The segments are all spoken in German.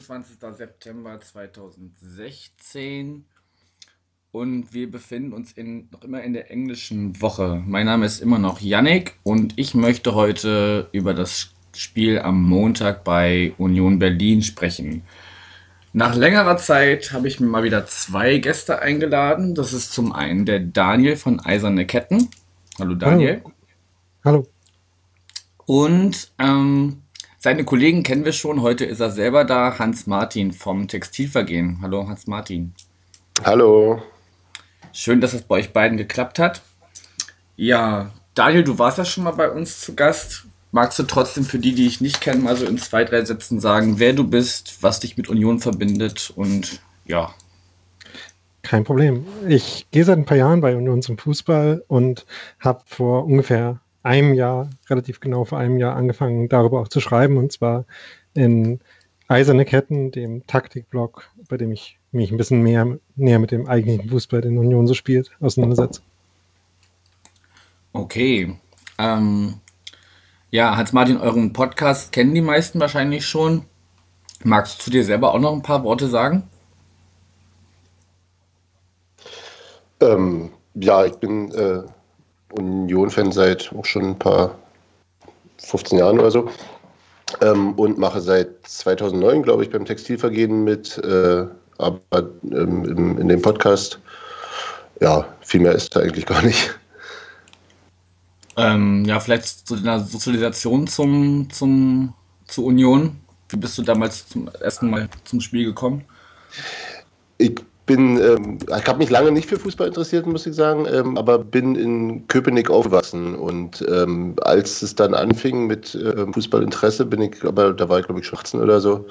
25. September 2016 und wir befinden uns in, noch immer in der englischen Woche. Mein Name ist immer noch Yannick und ich möchte heute über das Spiel am Montag bei Union Berlin sprechen. Nach längerer Zeit habe ich mir mal wieder zwei Gäste eingeladen. Das ist zum einen der Daniel von Eiserne Ketten. Hallo Daniel. Hallo. Hallo. Und ähm, seine Kollegen kennen wir schon. Heute ist er selber da. Hans Martin vom Textilvergehen. Hallo Hans Martin. Hallo. Schön, dass es bei euch beiden geklappt hat. Ja, Daniel, du warst ja schon mal bei uns zu Gast. Magst du trotzdem für die, die ich nicht kenne, mal so in zwei, drei Sätzen sagen, wer du bist, was dich mit Union verbindet und ja. Kein Problem. Ich gehe seit ein paar Jahren bei Union zum Fußball und habe vor ungefähr einem Jahr, relativ genau vor einem Jahr, angefangen, darüber auch zu schreiben. Und zwar in Eiserne Ketten, dem Taktikblog, bei dem ich mich ein bisschen mehr, näher mit dem eigentlichen Fußball, den Union so spielt, auseinandersetze. Okay. Ähm, ja, Hans-Martin, euren Podcast kennen die meisten wahrscheinlich schon. Magst du zu dir selber auch noch ein paar Worte sagen? Ähm, ja, ich bin äh, Union-Fan seit auch schon ein paar 15 Jahren oder so ähm, und mache seit 2009, glaube ich, beim Textilvergehen mit, äh, aber ähm, in, in dem Podcast, ja, viel mehr ist da eigentlich gar nicht. Ähm, ja, vielleicht zu deiner Sozialisation zum, zum, zur Union. Wie bist du damals zum ersten Mal zum Spiel gekommen? Ich bin, ähm, ich habe mich lange nicht für Fußball interessiert, muss ich sagen, ähm, aber bin in Köpenick aufgewachsen und ähm, als es dann anfing mit äh, Fußballinteresse, bin ich, aber da war ich glaube ich schon 18 oder so,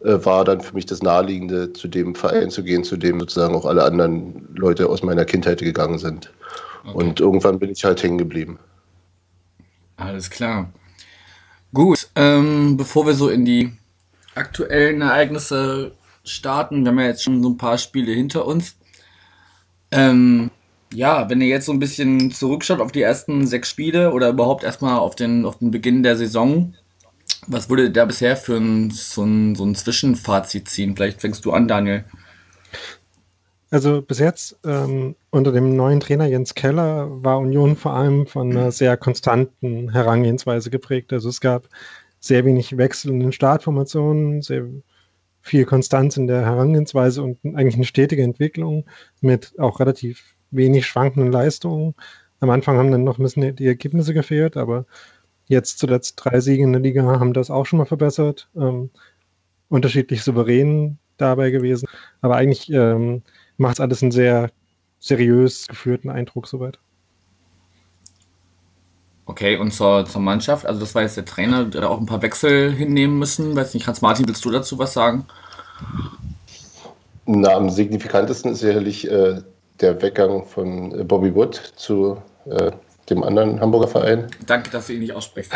äh, war dann für mich das Naheliegende, zu dem Verein zu gehen, zu dem sozusagen auch alle anderen Leute aus meiner Kindheit gegangen sind. Okay. Und irgendwann bin ich halt hängen geblieben. Alles klar. Gut, ähm, bevor wir so in die aktuellen Ereignisse starten, wir haben ja jetzt schon so ein paar Spiele hinter uns. Ähm, ja, wenn ihr jetzt so ein bisschen zurückschaut auf die ersten sechs Spiele oder überhaupt erstmal auf den, auf den Beginn der Saison, was wurde da bisher für ein, so, ein, so ein Zwischenfazit ziehen? Vielleicht fängst du an, Daniel. Also bis jetzt ähm, unter dem neuen Trainer Jens Keller war Union vor allem von einer sehr konstanten Herangehensweise geprägt. Also es gab sehr wenig Wechsel in den Startformationen, sehr viel Konstanz in der Herangehensweise und eigentlich eine stetige Entwicklung mit auch relativ wenig schwankenden Leistungen. Am Anfang haben dann noch ein bisschen die Ergebnisse gefehlt, aber jetzt zuletzt drei Siege in der Liga haben das auch schon mal verbessert. Ähm, unterschiedlich souverän dabei gewesen. Aber eigentlich ähm, macht es alles einen sehr seriös geführten Eindruck soweit. Okay, und zur, zur Mannschaft, also das war jetzt der Trainer, der auch ein paar Wechsel hinnehmen müssen. Weiß nicht, Hans Martin, willst du dazu was sagen? Na, am signifikantesten ist sicherlich äh, der Weggang von äh, Bobby Wood zu äh, dem anderen Hamburger Verein. Danke, dass du ihn nicht aussprichst.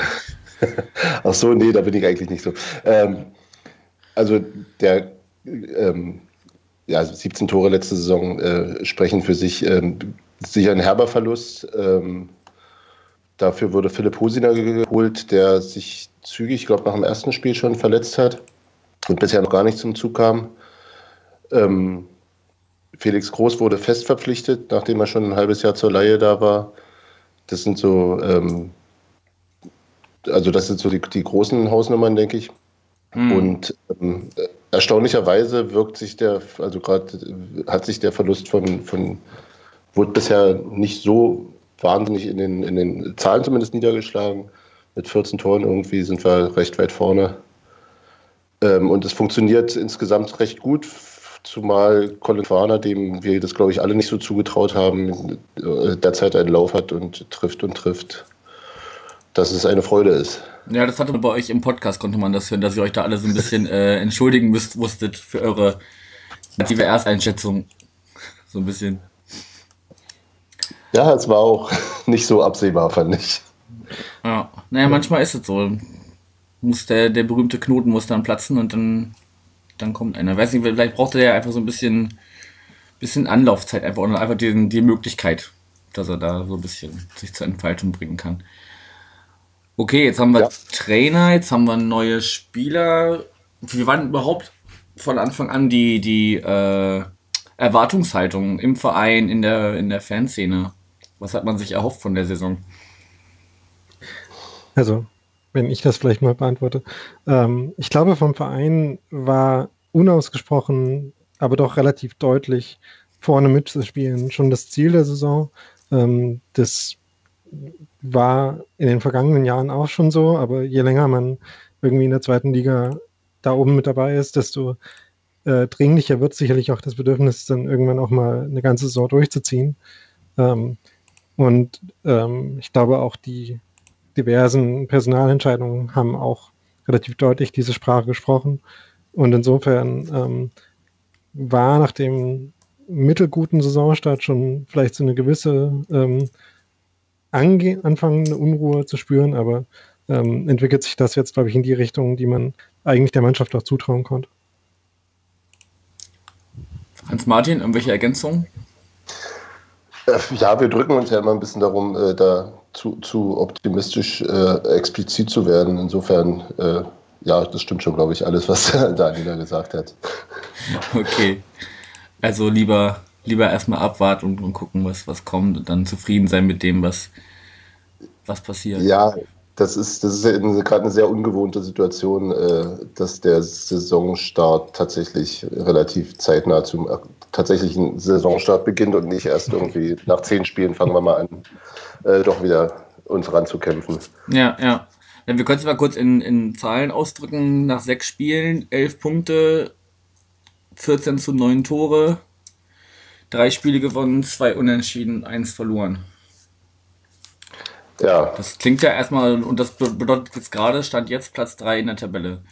Ach so, nee, da bin ich eigentlich nicht so. Ähm, also der ähm, ja, 17 Tore letzte Saison äh, sprechen für sich. Ähm, sicher ein herber Verlust. Ähm, dafür wurde Philipp Hosiner geholt, der sich zügig, ich glaube, nach dem ersten Spiel schon verletzt hat und bisher noch gar nicht zum Zug kam. Ähm, Felix Groß wurde fest verpflichtet, nachdem er schon ein halbes Jahr zur Laie da war. Das sind so, ähm, also das sind so die, die großen Hausnummern, denke ich. Mhm. Und ähm, erstaunlicherweise wirkt sich der, also gerade hat sich der Verlust von, von wurde bisher nicht so wahnsinnig in den, in den Zahlen zumindest niedergeschlagen. Mit 14 Toren irgendwie sind wir recht weit vorne. Ähm, und es funktioniert insgesamt recht gut, zumal Colin Farner, dem wir das glaube ich alle nicht so zugetraut haben, äh, derzeit einen Lauf hat und trifft und trifft dass es eine Freude ist. Ja, das hatte bei euch im Podcast, konnte man das hören, dass ihr euch da alle so ein bisschen äh, entschuldigen müsst, musstet für eure native Ersteinschätzung. So ein bisschen. Ja, es war auch nicht so absehbar, fand ich. Ja, naja, manchmal ist es so. Muss der, der berühmte Knoten muss dann platzen und dann dann kommt einer. Weiß nicht, vielleicht braucht er ja einfach so ein bisschen, bisschen Anlaufzeit einfach und einfach diesen, die Möglichkeit, dass er da so ein bisschen sich zur Entfaltung bringen kann. Okay, jetzt haben wir ja. Trainer, jetzt haben wir neue Spieler. Wie waren überhaupt von Anfang an die, die äh, Erwartungshaltung im Verein, in der, in der Fanszene? Was hat man sich erhofft von der Saison? Also, wenn ich das vielleicht mal beantworte. Ähm, ich glaube, vom Verein war unausgesprochen, aber doch relativ deutlich vorne mitzuspielen schon das Ziel der Saison. Ähm, das war in den vergangenen Jahren auch schon so, aber je länger man irgendwie in der zweiten Liga da oben mit dabei ist, desto äh, dringlicher wird sicherlich auch das Bedürfnis, dann irgendwann auch mal eine ganze Saison durchzuziehen. Ähm, und ähm, ich glaube auch die diversen Personalentscheidungen haben auch relativ deutlich diese Sprache gesprochen. Und insofern ähm, war nach dem mittelguten Saisonstart schon vielleicht so eine gewisse ähm, anfangende Unruhe zu spüren, aber ähm, entwickelt sich das jetzt, glaube ich, in die Richtung, die man eigentlich der Mannschaft auch zutrauen konnte. Hans-Martin, irgendwelche Ergänzungen? Äh, ja, wir drücken uns ja immer ein bisschen darum, äh, da zu, zu optimistisch äh, explizit zu werden. Insofern, äh, ja, das stimmt schon, glaube ich, alles, was Daniela gesagt hat. Okay. Also lieber, lieber erstmal abwarten und, und gucken, was, was kommt und dann zufrieden sein mit dem, was, was passiert. Ja, das ist, das ist gerade eine sehr ungewohnte Situation, äh, dass der Saisonstart tatsächlich relativ zeitnah zum äh, tatsächlichen Saisonstart beginnt und nicht erst irgendwie nach zehn Spielen fangen wir mal an, äh, doch wieder uns ranzukämpfen. Ja, ja. ja wir können es mal kurz in, in Zahlen ausdrücken. Nach sechs Spielen, elf Punkte, 14 zu 9 Tore, drei Spiele gewonnen, zwei unentschieden, eins verloren. Ja. Das klingt ja erstmal, und das bedeutet jetzt gerade, stand jetzt Platz 3 in der Tabelle.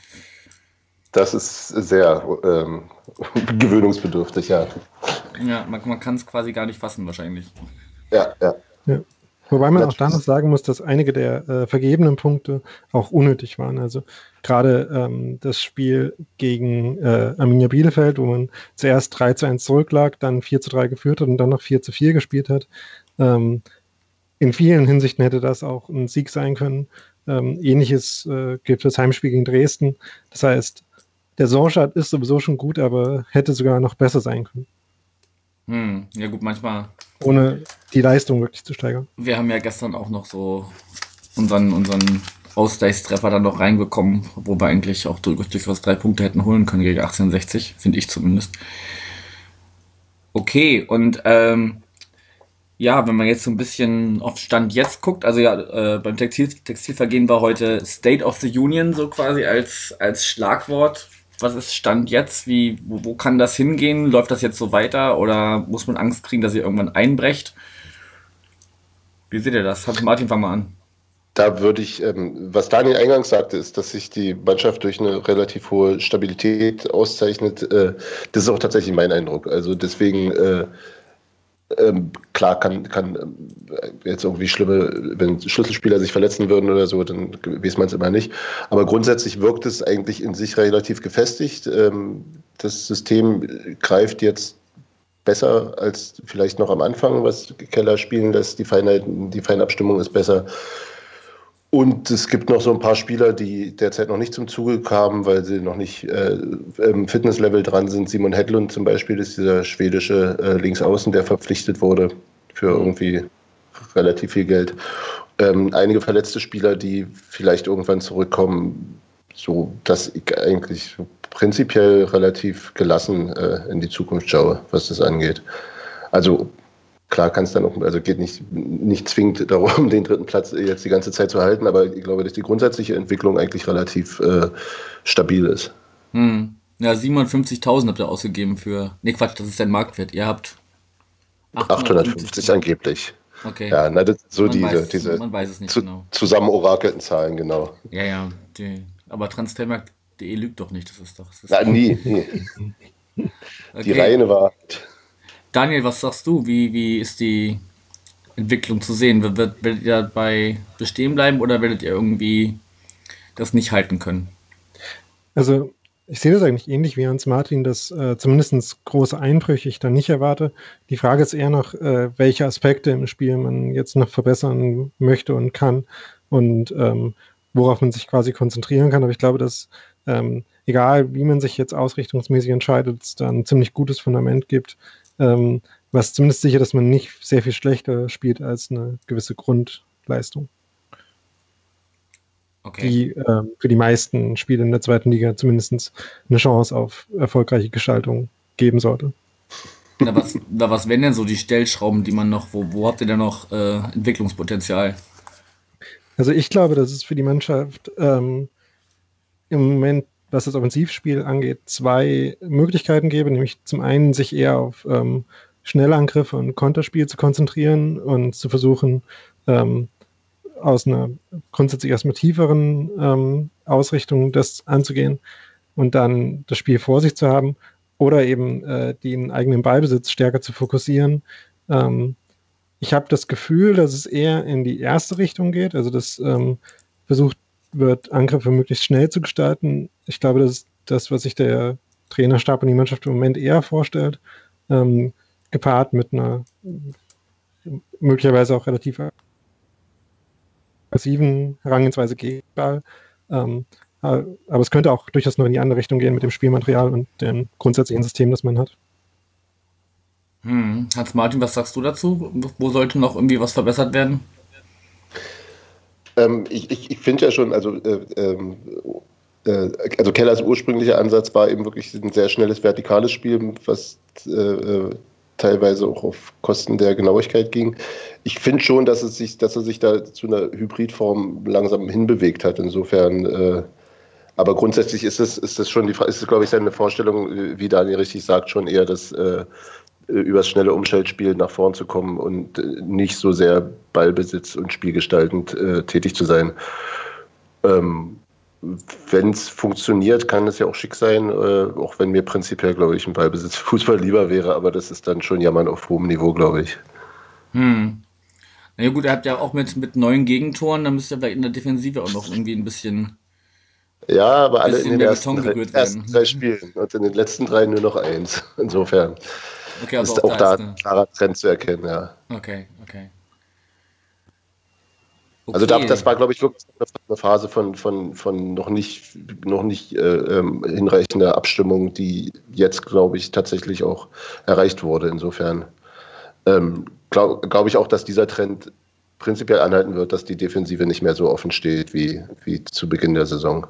Das ist sehr ähm, gewöhnungsbedürftig, ja. Ja, man, man kann es quasi gar nicht fassen, wahrscheinlich. Ja, ja. ja. Wobei man auch da noch sagen muss, dass einige der äh, vergebenen Punkte auch unnötig waren. Also gerade ähm, das Spiel gegen äh, Arminia Bielefeld, wo man zuerst 3 zu 1 zurücklag, dann 4 zu 3 geführt hat und dann noch 4 zu 4 gespielt hat. Ähm, in vielen Hinsichten hätte das auch ein Sieg sein können. Ähm, ähnliches äh, für das Heimspiel gegen Dresden. Das heißt, der Saisonstart ist sowieso schon gut, aber hätte sogar noch besser sein können. Hm, ja gut, manchmal. Ohne die Leistung wirklich zu steigern. Wir haben ja gestern auch noch so unseren, unseren Ausgleichstreffer dann noch reinbekommen, wo wir eigentlich auch durchaus drei Punkte hätten holen können gegen 1860, finde ich zumindest. Okay, und ähm, ja, wenn man jetzt so ein bisschen auf Stand jetzt guckt, also ja, äh, beim Textil, Textilvergehen war heute State of the Union so quasi als, als Schlagwort. Was ist Stand jetzt? Wie, wo, wo kann das hingehen? Läuft das jetzt so weiter oder muss man Angst kriegen, dass ihr irgendwann einbrecht? Wie seht ihr das? Hat Martin, fang mal an. Da würde ich, ähm, was Daniel eingangs sagte, ist, dass sich die Mannschaft durch eine relativ hohe Stabilität auszeichnet. Äh, das ist auch tatsächlich mein Eindruck. Also deswegen äh, ähm, klar kann, kann äh, jetzt irgendwie schlimme, wenn Schlüsselspieler sich verletzen würden oder so, dann weiß man es immer nicht. Aber grundsätzlich wirkt es eigentlich in sich relativ gefestigt. Ähm, das System greift jetzt besser als vielleicht noch am Anfang, was Keller spielen lässt. Die Feinheit, die Feinabstimmung ist besser. Und es gibt noch so ein paar Spieler, die derzeit noch nicht zum Zuge kamen, weil sie noch nicht äh, im Fitnesslevel dran sind. Simon Hedlund zum Beispiel ist dieser schwedische äh, Linksaußen, der verpflichtet wurde für irgendwie relativ viel Geld. Ähm, einige verletzte Spieler, die vielleicht irgendwann zurückkommen, so dass ich eigentlich prinzipiell relativ gelassen äh, in die Zukunft schaue, was das angeht. Also Klar kann es dann auch, also geht nicht, nicht zwingend darum, den dritten Platz jetzt die ganze Zeit zu halten, aber ich glaube, dass die grundsätzliche Entwicklung eigentlich relativ äh, stabil ist. Hm. Ja, 57.000 habt ihr ausgegeben für. Ne, Quatsch, das ist dein Marktwert. Ihr habt 850 angeblich. Okay. Ja, na, das so man diese, weiß, diese man weiß es nicht zu, genau. zusammen orakelten Zahlen, genau. Ja, ja. Die, aber Transfermarkt.de lügt doch nicht, das ist doch. Das ist na, nie, nie. okay. Die reine Wahrheit. Daniel, was sagst du? Wie, wie ist die Entwicklung zu sehen? Werdet, werdet ihr dabei bestehen bleiben oder werdet ihr irgendwie das nicht halten können? Also ich sehe das eigentlich ähnlich wie Hans Martin, dass äh, zumindest große Einbrüche ich da nicht erwarte. Die Frage ist eher noch, äh, welche Aspekte im Spiel man jetzt noch verbessern möchte und kann und ähm, worauf man sich quasi konzentrieren kann. Aber ich glaube, dass ähm, egal wie man sich jetzt ausrichtungsmäßig entscheidet, es da ein ziemlich gutes Fundament gibt, ähm, was zumindest sicher, dass man nicht sehr viel schlechter spielt als eine gewisse Grundleistung. Okay. Die äh, für die meisten Spiele in der zweiten Liga zumindest eine Chance auf erfolgreiche Gestaltung geben sollte. Na, was, na, was wären denn so die Stellschrauben, die man noch, wo, wo habt ihr denn noch äh, Entwicklungspotenzial? Also ich glaube, dass es für die Mannschaft ähm, im Moment, was das Offensivspiel angeht, zwei Möglichkeiten gäbe, nämlich zum einen sich eher auf ähm, Schnellangriffe und Konterspiel zu konzentrieren und zu versuchen, ähm, aus einer grundsätzlich erstmal tieferen ähm, Ausrichtung das anzugehen und dann das Spiel vor sich zu haben oder eben äh, den eigenen Ballbesitz stärker zu fokussieren. Ähm, ich habe das Gefühl, dass es eher in die erste Richtung geht, also dass ähm, versucht wird, Angriffe möglichst schnell zu gestalten. Ich glaube, das ist das, was sich der Trainerstab und die Mannschaft im Moment eher vorstellt, ähm, gepaart mit einer möglicherweise auch relativ aggressiven Herangehensweise gegen Ball. Ähm, aber es könnte auch durchaus noch in die andere Richtung gehen mit dem Spielmaterial und dem grundsätzlichen System, das man hat. Hm. Hans-Martin, was sagst du dazu? Wo sollte noch irgendwie was verbessert werden? Ähm, ich ich, ich finde ja schon, also, äh, ähm, äh, also Kellers ursprünglicher Ansatz war eben wirklich ein sehr schnelles vertikales Spiel, was äh, äh teilweise auch auf Kosten der Genauigkeit ging. Ich finde schon, dass, es sich, dass er sich da zu einer Hybridform langsam hinbewegt hat. Insofern, äh, aber grundsätzlich ist es, ist es schon die ist es, glaube ich, seine Vorstellung, wie Daniel richtig sagt, schon eher das äh, übers schnelle Umschaltspiel nach vorn zu kommen und äh, nicht so sehr Ballbesitz und spielgestaltend äh, tätig zu sein. Ähm, wenn es funktioniert, kann es ja auch schick sein, äh, auch wenn mir prinzipiell, glaube ich, ein Ballbesitz Fußball lieber wäre, aber das ist dann schon Jammern auf hohem Niveau, glaube ich. Hm. Na ja, gut, er hat ja auch mit, mit neuen Gegentoren, dann müsste er vielleicht in der Defensive auch noch irgendwie ein bisschen. Ja, aber alle in den ersten drei, ersten drei, Spielen und in den letzten drei nur noch eins. Insofern okay, also ist auch, auch da, da ein klarer Trend zu erkennen, ja. Okay, okay. Also da, das war, glaube ich, wirklich eine Phase von, von, von noch nicht, noch nicht äh, ähm, hinreichender Abstimmung, die jetzt, glaube ich, tatsächlich auch erreicht wurde. Insofern ähm, glaube glaub ich auch, dass dieser Trend prinzipiell anhalten wird, dass die Defensive nicht mehr so offen steht wie, wie zu Beginn der Saison.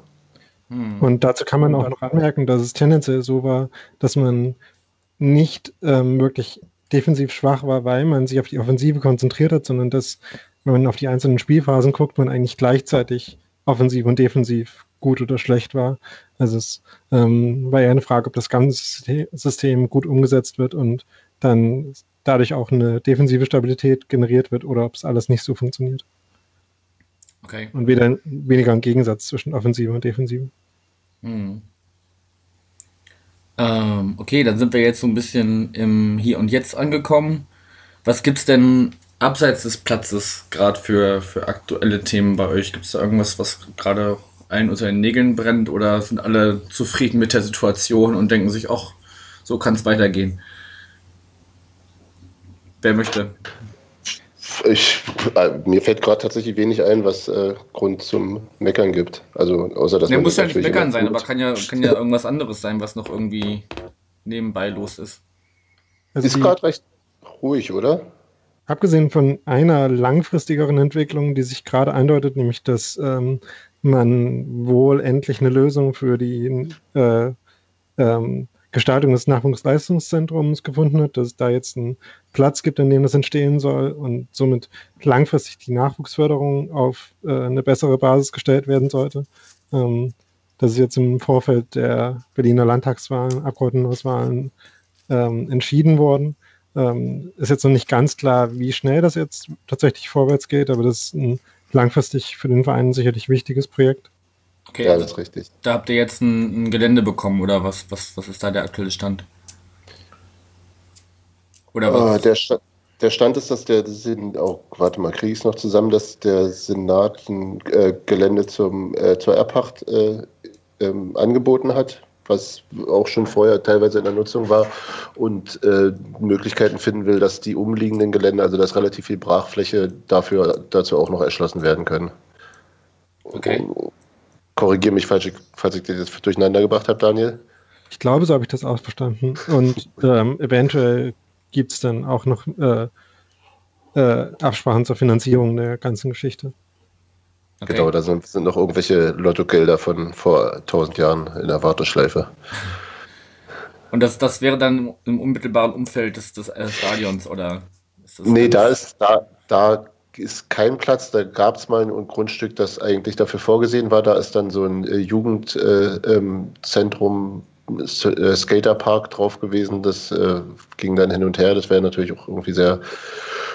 Hm. Und dazu kann man auch noch anmerken, dass es tendenziell so war, dass man nicht ähm, wirklich defensiv schwach war, weil man sich auf die Offensive konzentriert hat, sondern dass wenn man auf die einzelnen Spielphasen guckt, man eigentlich gleichzeitig offensiv und defensiv gut oder schlecht war. Also es ähm, war eher eine Frage, ob das ganze System gut umgesetzt wird und dann dadurch auch eine defensive Stabilität generiert wird oder ob es alles nicht so funktioniert. Okay. Und weder, weniger ein Gegensatz zwischen Offensive und Defensive. Hm. Ähm, okay, dann sind wir jetzt so ein bisschen im Hier und Jetzt angekommen. Was gibt es denn abseits des Platzes, gerade für, für aktuelle Themen bei euch? Gibt es da irgendwas, was gerade allen unter den Nägeln brennt oder sind alle zufrieden mit der Situation und denken sich, ach, so kann es weitergehen? Wer möchte? Ich, äh, mir fällt gerade tatsächlich wenig ein, was äh, Grund zum Meckern gibt. Also außer dass ja, muss ja nicht meckern sein, aber kann ja, kann ja irgendwas anderes sein, was noch irgendwie nebenbei los ist. Also ist gerade recht ruhig, oder? Abgesehen von einer langfristigeren Entwicklung, die sich gerade eindeutet, nämlich dass ähm, man wohl endlich eine Lösung für die äh, ähm, Gestaltung des Nachwuchsleistungszentrums gefunden hat, dass es da jetzt einen Platz gibt, in dem das entstehen soll und somit langfristig die Nachwuchsförderung auf äh, eine bessere Basis gestellt werden sollte. Ähm, das ist jetzt im Vorfeld der Berliner Landtagswahlen, Abgeordnetenhauswahlen ähm, entschieden worden. Ähm, ist jetzt noch nicht ganz klar, wie schnell das jetzt tatsächlich vorwärts geht, aber das ist ein langfristig für den Verein sicherlich wichtiges Projekt. Okay, ja, das ist richtig. Da habt ihr jetzt ein, ein, Gelände bekommen oder was, was? Was ist da der aktuelle Stand? Oder was? Uh, der, Stand, der Stand ist, dass der Sinn, oh, warte mal, kriege ich es noch zusammen, dass der Senat ein äh, Gelände zum, äh, zur Erbpacht äh, ähm, angeboten hat was auch schon vorher teilweise in der Nutzung war und äh, Möglichkeiten finden will, dass die umliegenden Gelände, also dass relativ viel Brachfläche dafür dazu auch noch erschlossen werden können. Okay. Korrigiere mich, falls ich, falls ich das durcheinander gebracht habe, Daniel. Ich glaube, so habe ich das auch verstanden. Und ähm, eventuell gibt es dann auch noch äh, äh, Absprachen zur Finanzierung der ganzen Geschichte. okay. Genau, da sind, sind noch irgendwelche Lottogelder von vor 1000 Jahren in der Warteschleife. Und das, das wäre dann im unmittelbaren Umfeld des, des Stadions, oder? Ist das Nee, da ist, da, da ist kein Platz. Da gab es mal ein Grundstück, das eigentlich dafür vorgesehen war. Da ist dann so ein äh, Jugendzentrum, äh, ähm, äh, Skaterpark drauf gewesen. Das äh, ging dann hin und her. Das wäre natürlich auch irgendwie sehr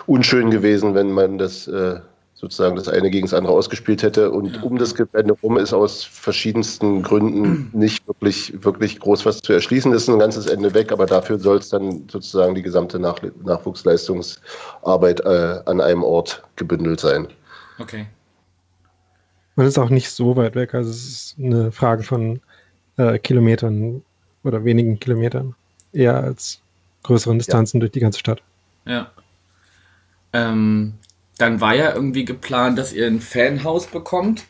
unschön gewesen, wenn man das äh, sozusagen das eine gegen das andere ausgespielt hätte. Und um das Gelände rum ist aus verschiedensten Gründen nicht wirklich, wirklich groß was zu erschließen. Das ist ein ganzes Ende weg, aber dafür soll es dann sozusagen die gesamte Nach Nachwuchsleistungsarbeit äh, an einem Ort gebündelt sein. Okay. Man ist auch nicht so weit weg. Also es ist eine Frage von äh, Kilometern oder wenigen Kilometern. Eher als größeren Distanzen durch die ganze Stadt. Ja. Ähm, dann war ja irgendwie geplant, dass ihr ein Fanhaus bekommt.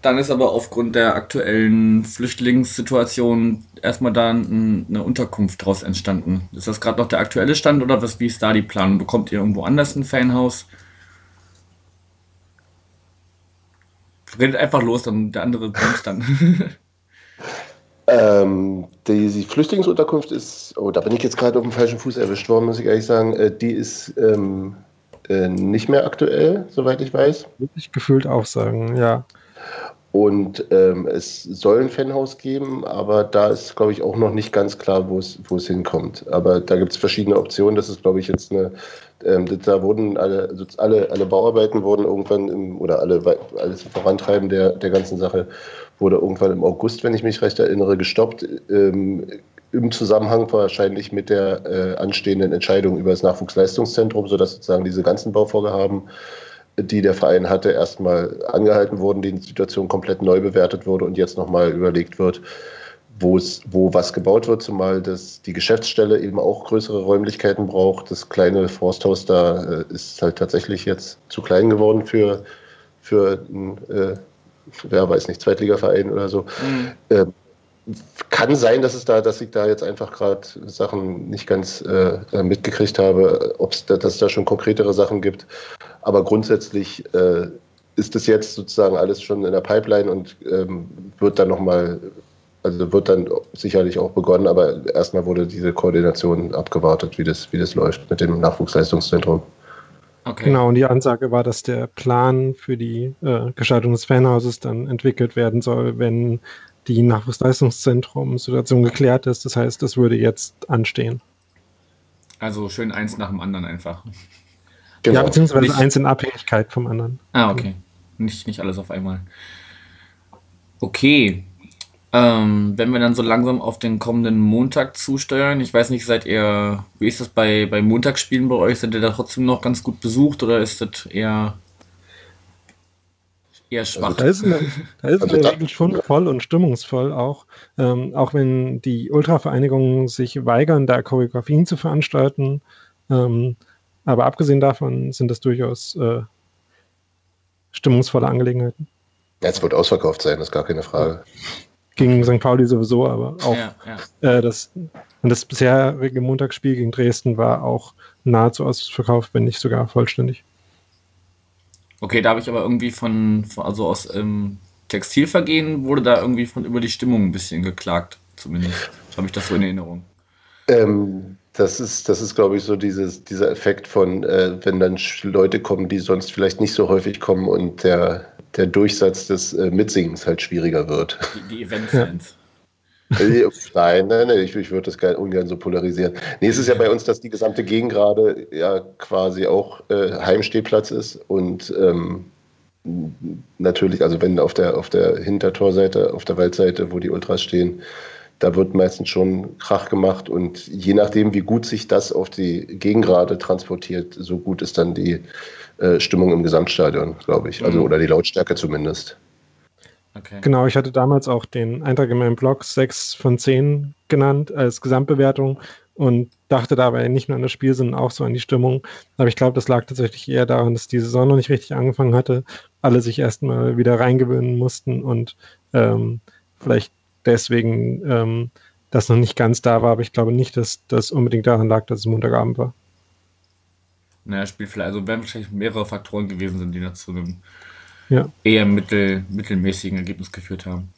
Dann ist aber aufgrund der aktuellen Flüchtlingssituation erstmal da ein, eine Unterkunft draus entstanden. Ist das gerade noch der aktuelle Stand oder was, wie ist da die Planung? Bekommt ihr irgendwo anders ein Fanhaus? Redet einfach los, dann der andere bremst dann. Ähm, die, die Flüchtlingsunterkunft ist, oh, da bin ich jetzt gerade auf dem falschen Fuß erwischt worden, muss ich ehrlich sagen. Äh, die ist ähm, äh, nicht mehr aktuell, soweit ich weiß. Würde ich gefühlt auch sagen, ja. Und ähm, es soll ein Fanhaus geben, aber da ist, glaube ich, auch noch nicht ganz klar, wo es, wo es hinkommt. Aber da gibt es verschiedene Optionen. Das ist, glaube ich, jetzt eine, ähm, da wurden alle, also alle, alle Bauarbeiten wurden irgendwann im, oder alle, alles Vorantreiben der, der ganzen Sache wurde irgendwann im August, wenn ich mich recht erinnere, gestoppt. Ähm, Im Zusammenhang wahrscheinlich mit der äh, anstehenden Entscheidung über das Nachwuchsleistungszentrum, sodass sozusagen diese ganzen Bauvorhaben die der Verein hatte, erstmal angehalten wurden, die Situation komplett neu bewertet wurde und jetzt nochmal überlegt wird, wo es, wo was gebaut wird, zumal das, die Geschäftsstelle eben auch größere Räumlichkeiten braucht. Das kleine Forsthaus da äh, ist halt tatsächlich jetzt zu klein geworden für, für ein, äh, wer weiß nicht, Zweitligaverein oder so. Mhm. Ähm, kann sein, dass es da, dass ich da jetzt einfach gerade Sachen nicht ganz äh, mitgekriegt habe, ob es da, dass es da schon konkretere Sachen gibt. Aber grundsätzlich äh, ist es jetzt sozusagen alles schon in der Pipeline und ähm, wird dann nochmal, also wird dann sicherlich auch begonnen, aber erstmal wurde diese Koordination abgewartet, wie das, wie das läuft mit dem Nachwuchsleistungszentrum. Okay. Genau, und die Ansage war, dass der Plan für die äh, Gestaltung des Fanhauses dann entwickelt werden soll, wenn die Nachwuchsleistungszentrum-Situation geklärt ist. Das heißt, es würde jetzt anstehen. Also schön eins nach dem anderen einfach. Ja, beziehungsweise Nicht- eins in Abhängigkeit vom anderen. Ah, okay. Nicht, nicht alles auf einmal. Okay. Ähm, wenn wir dann so langsam auf den kommenden Montag zusteuern, ich weiß nicht, seid ihr, wie ist das bei, bei Montagsspielen bei euch? Seid ihr da trotzdem noch ganz gut besucht oder ist das eher, eher schwach? Da ist, in der, da ist in Also der da- Regel schon voll und stimmungsvoll auch. Ähm, auch wenn die Ultravereinigungen sich weigern, da Choreografien zu veranstalten. Ähm, aber abgesehen davon sind das durchaus äh, stimmungsvolle Angelegenheiten. Jetzt wird ausverkauft sein, das ist gar keine Frage. Gegen St. Pauli sowieso, aber auch Ja, ja. äh, das, und das bisherige Montagsspiel gegen Dresden war auch nahezu ausverkauft, wenn nicht sogar vollständig. Okay, da habe ich aber irgendwie von, von also aus ähm, Textilvergehen wurde da irgendwie von über die Stimmung ein bisschen geklagt, zumindest. Habe ich das so in Erinnerung. Ähm, das ist, das ist, glaube ich, so dieses, dieser Effekt von, äh, wenn dann Leute kommen, die sonst vielleicht nicht so häufig kommen und der, der Durchsatz des äh, Mitsingens halt schwieriger wird. Die, die Event-Fans. Äh, nein, nein, nein, ich, ich würde das gar, ungern so polarisieren. Nee, es ist ja bei uns, dass die gesamte Gegend gerade ja quasi auch äh, Heimstehplatz ist und ähm, natürlich, also wenn auf der, auf der Hintertorseite, auf der Waldseite, wo die Ultras stehen, da wird meistens schon Krach gemacht und je nachdem, wie gut sich das auf die Gegengrade transportiert, so gut ist dann die äh, Stimmung im Gesamtstadion, glaube ich. Also Mhm. oder die Lautstärke zumindest. Okay. Genau, ich hatte damals auch den Eintrag in meinem Blog 6 von 10 genannt als Gesamtbewertung und dachte dabei nicht nur an das Spiel, sondern auch so an die Stimmung. Aber ich glaube, das lag tatsächlich eher daran, dass die Saison noch nicht richtig angefangen hatte, alle sich erstmal wieder reingewöhnen mussten und ähm, vielleicht deswegen ähm, das noch nicht ganz da war. Aber ich glaube nicht, dass das unbedingt daran lag, dass es Montagabend war. Naja, Spiel vielleicht, also werden wahrscheinlich mehrere Faktoren gewesen sind, die dazu einem ja. eher mittel, mittelmäßigen Ergebnis geführt haben.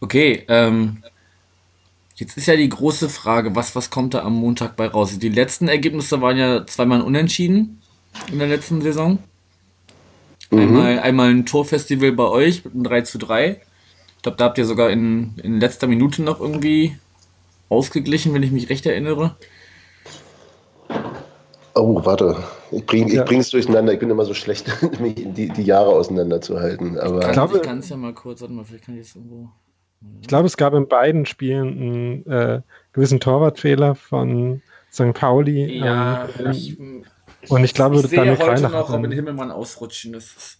Okay, ähm, jetzt ist ja die große Frage, was, was kommt da am Montag bei raus? Die letzten Ergebnisse waren ja zweimal unentschieden in der letzten Saison. Mhm. Einmal, einmal ein Torfestival bei euch mit einem 3 zu 3. Ich glaube, da habt ihr sogar in, in letzter Minute noch irgendwie ausgeglichen, wenn ich mich recht erinnere. Oh, warte. Ich bringe ja. es durcheinander. Ich bin immer so schlecht, die, die Jahre auseinanderzuhalten. Aber ich glaube, ich kann es ja mal kurz, warte mal, vielleicht kann ich es irgendwo. Ich glaube, es gab in beiden Spielen einen äh, gewissen Torwartfehler von St. Pauli. Ja, ähm, ich, und ich glaube, ich sehe damit heute noch Robin Himmelmann ausrutschen. Das, ist,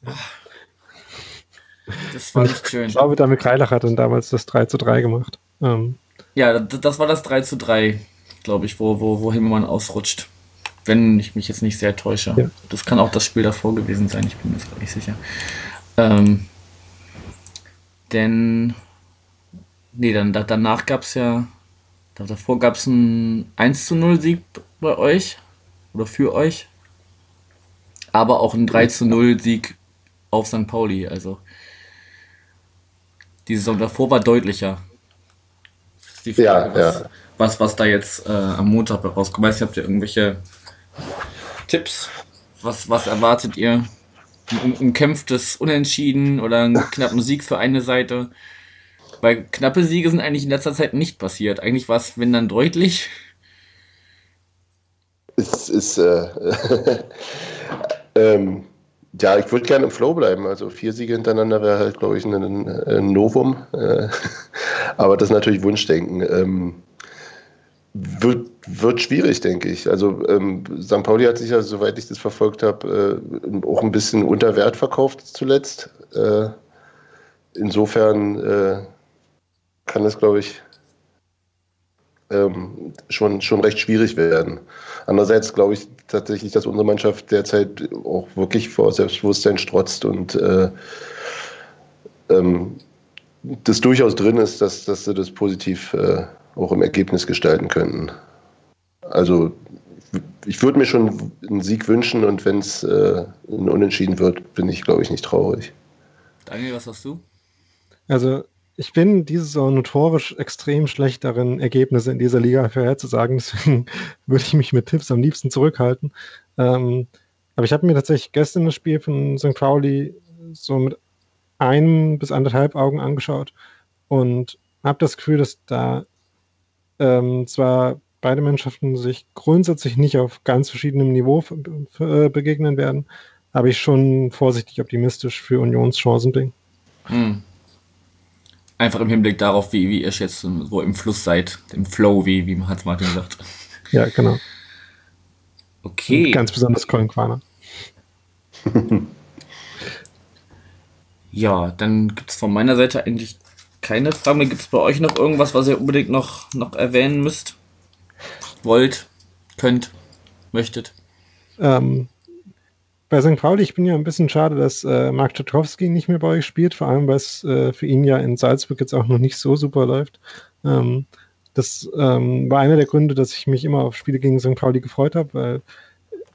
das war nicht schön. Ich glaube, damit Kreilach hat dann damals das 3 zu 3 gemacht. Ähm, ja, das, das, war das 3 zu 3, glaube ich, wo, wo, wo Himmelmann ausrutscht wenn ich mich jetzt nicht sehr täusche. Ja. Das kann auch das Spiel davor gewesen sein, ich bin mir jetzt nicht sicher. Ähm, denn, nee, dann da, danach gab es ja, davor gab es einen 1 zu 0 Sieg bei euch oder für euch, aber auch einen 3 zu 0 Sieg auf St. Pauli. Also die Saison davor war deutlicher. Frage, ja, was, ja. was, was da jetzt äh, am Montag rauskommt. Weiß nicht, habt ihr irgendwelche Tipps? Was, was erwartet ihr? Ein umkämpftes Unentschieden oder einen knappen Sieg für eine Seite? Weil knappe Siege sind eigentlich in letzter Zeit nicht passiert. Eigentlich war es, wenn dann deutlich. Es ist, äh, ähm, ja, ich würde gerne im Flow bleiben. Also vier Siege hintereinander wäre halt, glaube ich, ein, ein Novum. Äh, aber das ist natürlich Wunschdenken. Ähm, wird, wird schwierig, denke ich. Also ähm, St. Pauli hat sich ja, soweit ich das verfolgt habe, äh, auch ein bisschen unter Wert verkauft zuletzt. Äh, insofern äh, kann das, glaube ich, ähm, schon, schon recht schwierig werden. Andererseits glaube ich tatsächlich, dass unsere Mannschaft derzeit auch wirklich vor Selbstbewusstsein strotzt und äh, ähm, das durchaus drin ist, dass, dass sie das positiv äh, auch im Ergebnis gestalten könnten. Also ich würde mir schon einen Sieg wünschen und wenn es äh, ein Unentschieden wird, bin ich, glaube ich, nicht traurig. Daniel, was hast du? Also ich bin diese Saison notorisch extrem schlecht darin, Ergebnisse in dieser Liga vorherzusagen. Deswegen würde ich mich mit Tipps am liebsten zurückhalten. Ähm, aber ich habe mir tatsächlich gestern das Spiel von St. Crowley so mit einem bis anderthalb Augen angeschaut und habe das Gefühl, dass da ähm, zwar beide Mannschaften sich grundsätzlich nicht auf ganz verschiedenem Niveau äh, begegnen werden, aber ich schon vorsichtig optimistisch für Unions Chancen bin. Hm. Einfach im Hinblick darauf, wie, wie ihr jetzt so im Fluss seid, im Flow, wie, wie Hans Martin sagt. Ja, genau. Okay. Und ganz besonders Colin Quaner. ja, dann gibt es von meiner Seite eigentlich keine Fragen. Gibt es bei euch noch irgendwas, was ihr unbedingt noch, noch erwähnen müsst? Wollt, könnt, möchtet? Ähm, bei St. Pauli, ich bin ja ein bisschen schade, dass äh, Mark Czatkowski nicht mehr bei euch spielt, vor allem weil es äh, für ihn ja in Salzburg jetzt auch noch nicht so super läuft. Ähm, das ähm, war einer der Gründe, dass ich mich immer auf Spiele gegen St. Pauli gefreut habe, weil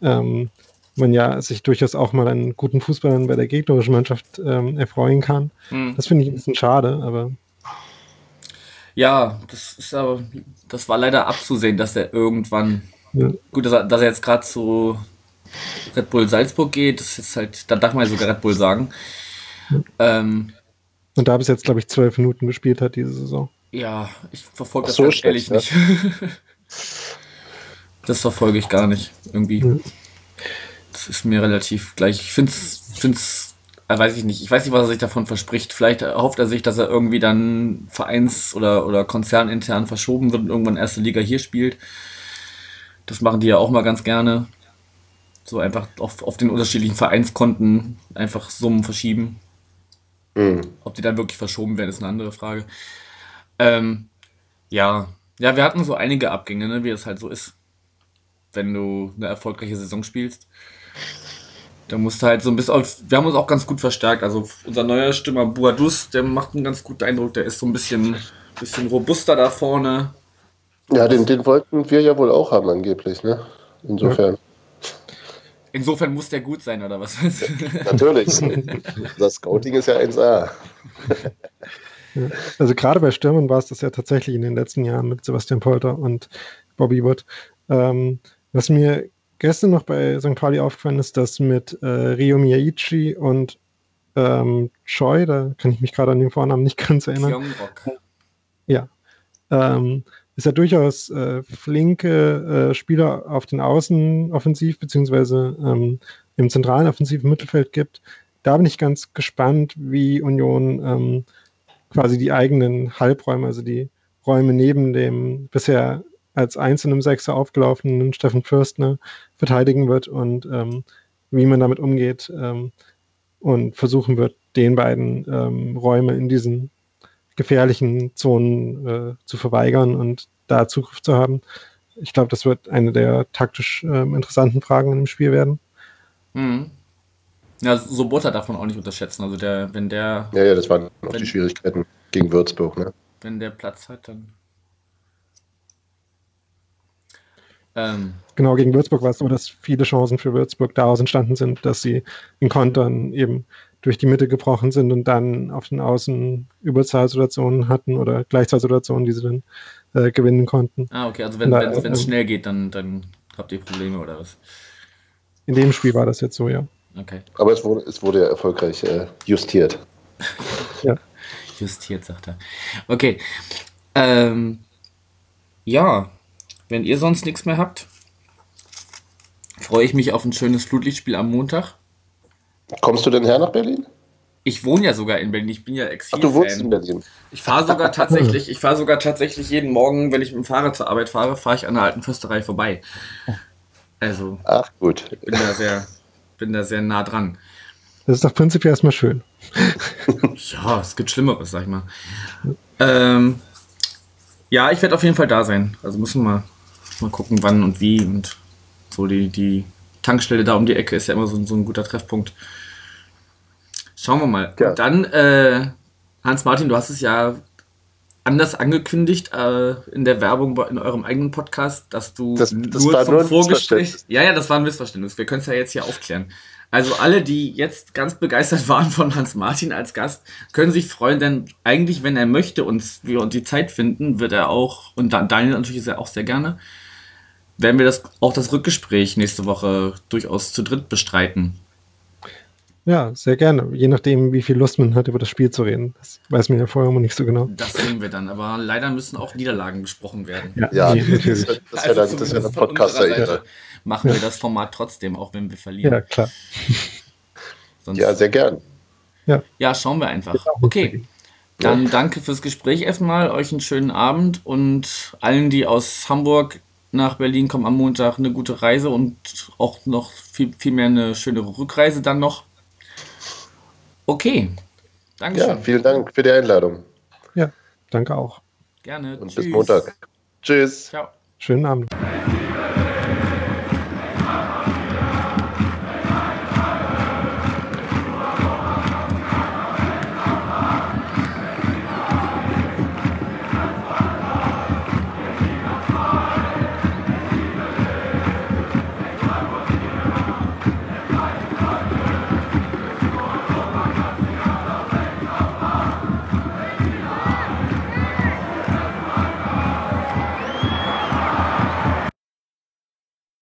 ähm, man ja sich durchaus auch mal an guten Fußballern bei der gegnerischen Mannschaft ähm, erfreuen kann. Mhm. Das finde ich ein bisschen schade, aber. Ja, das ist aber, das war leider abzusehen, dass er irgendwann, ja. gut, dass er, dass er jetzt gerade zu Red Bull Salzburg geht, das ist halt, da darf man ja sogar Red Bull sagen. Ja. Ähm, Und da bis jetzt, glaube ich, zwölf Minuten gespielt hat diese Saison. Ja, ich verfolge das so ganz ehrlich nicht. das verfolge ich gar nicht irgendwie. Ja. Das ist mir relativ gleich. Ich finde es, weiß ich nicht. Ich weiß nicht, was er sich davon verspricht. Vielleicht erhofft er sich, dass er irgendwie dann vereins- oder, oder konzernintern verschoben wird und irgendwann erste Liga hier spielt. Das machen die ja auch mal ganz gerne. So einfach auf, auf den unterschiedlichen Vereinskonten einfach Summen verschieben. Mhm. Ob die dann wirklich verschoben werden, ist eine andere Frage. Ähm, ja. Ja, wir hatten so einige Abgänge, ne, wie es halt so ist. Wenn du eine erfolgreiche Saison spielst. Da musst du halt so ein bisschen auf. Wir haben uns auch ganz gut verstärkt. Also unser neuer Stürmer Buadus, der macht einen ganz guten Eindruck. Der ist so ein bisschen, bisschen robuster da vorne. Ja, den, den wollten wir ja wohl auch haben, angeblich, ne? Insofern. Insofern muss der gut sein, oder was? Natürlich. Das Scouting ist ja 1A. Also gerade bei Stürmern war es das ja tatsächlich in den letzten Jahren mit Sebastian Polter und Bobby Wood. Ähm, was mir gestern noch bei St. Pauli aufgefallen ist, dass mit äh, Rio Miyaichi und ähm, Choi, da kann ich mich gerade an den Vornamen nicht ganz erinnern. Ja. Ähm, ist ja durchaus äh, flinke äh, Spieler auf den Außen offensiv, beziehungsweise ähm, im zentralen offensiven Mittelfeld gibt. Da bin ich ganz gespannt, wie Union ähm, quasi die eigenen Halbräume, also die Räume neben dem bisher als einzelnem Sechser aufgelaufenen Steffen Fürstner verteidigen wird und ähm, wie man damit umgeht ähm, und versuchen wird, den beiden ähm, Räume in diesen gefährlichen Zonen äh, zu verweigern und da Zugriff zu haben. Ich glaube, das wird eine der taktisch äh, interessanten Fragen im Spiel werden. Mhm. Ja, Sobota darf man auch nicht unterschätzen. Also der, wenn der. Ja, ja, das waren auch die Schwierigkeiten gegen Würzburg, ne? Wenn der Platz hat, dann. Ähm, genau, gegen Würzburg war es so, dass viele Chancen für Würzburg daraus entstanden sind, dass sie in Kontern eben durch die Mitte gebrochen sind und dann auf den Außen Überzahlsituationen hatten oder Gleichzahlsituationen, die sie dann äh, gewinnen konnten. Ah, okay, also wenn es äh, schnell geht, dann, dann habt ihr Probleme oder was? In dem Spiel war das jetzt so, ja. Okay. Aber es wurde, es wurde ja erfolgreich äh, justiert. ja. Justiert, sagt er. Okay. Ähm, ja, wenn ihr sonst nichts mehr habt, freue ich mich auf ein schönes Flutlichtspiel am Montag. Kommst du denn her nach Berlin? Ich wohne ja sogar in Berlin. Ich bin ja exil. Ach, du wohnst in Berlin. Ich fahre sogar tatsächlich, ich fahre sogar tatsächlich jeden Morgen, wenn ich mit dem Fahrrad zur Arbeit fahre, fahre ich an der alten Fürsterei vorbei. Also. Ach gut. Bin da sehr, bin da sehr nah dran. Das ist doch prinzipiell erstmal schön. ja, es gibt Schlimmeres, sag ich mal. Ähm, ja, ich werde auf jeden Fall da sein. Also müssen wir mal gucken, wann und wie und so die, die Tankstelle da um die Ecke ist ja immer so, so ein guter Treffpunkt. Schauen wir mal. Ja. Dann, äh, Hans-Martin, du hast es ja anders angekündigt äh, in der Werbung in eurem eigenen Podcast, dass du das, das nur zum nur Vorgespräch. Ja, ja, das war ein Missverständnis. Wir können es ja jetzt hier aufklären. Also alle, die jetzt ganz begeistert waren von Hans Martin als Gast, können sich freuen, denn eigentlich, wenn er möchte und wir uns die Zeit finden, wird er auch, und Daniel natürlich ist er auch sehr gerne, werden wir das auch das Rückgespräch nächste Woche durchaus zu dritt bestreiten. Ja, sehr gerne. Je nachdem, wie viel Lust man hat, über das Spiel zu reden. Das weiß man ja vorher immer nicht so genau. Das sehen wir dann. Aber leider müssen auch Niederlagen besprochen werden. Ja, ja natürlich. Das, das, das, also das ist ja ein Podcast. Seite machen wir das Format trotzdem, auch wenn wir verlieren. Ja, klar. Sonst, ja, sehr gern. Ja. ja, schauen wir einfach. Okay. Dann danke fürs Gespräch erstmal, euch einen schönen Abend und allen, die aus Hamburg nach Berlin kommen am Montag eine gute Reise und auch noch viel, viel mehr eine schöne Rückreise dann noch. Okay. Dankeschön. Ja, vielen Dank für die Einladung. Ja, danke auch. Gerne. Und Tschüss. bis Montag. Tschüss. Ciao. Schönen Abend.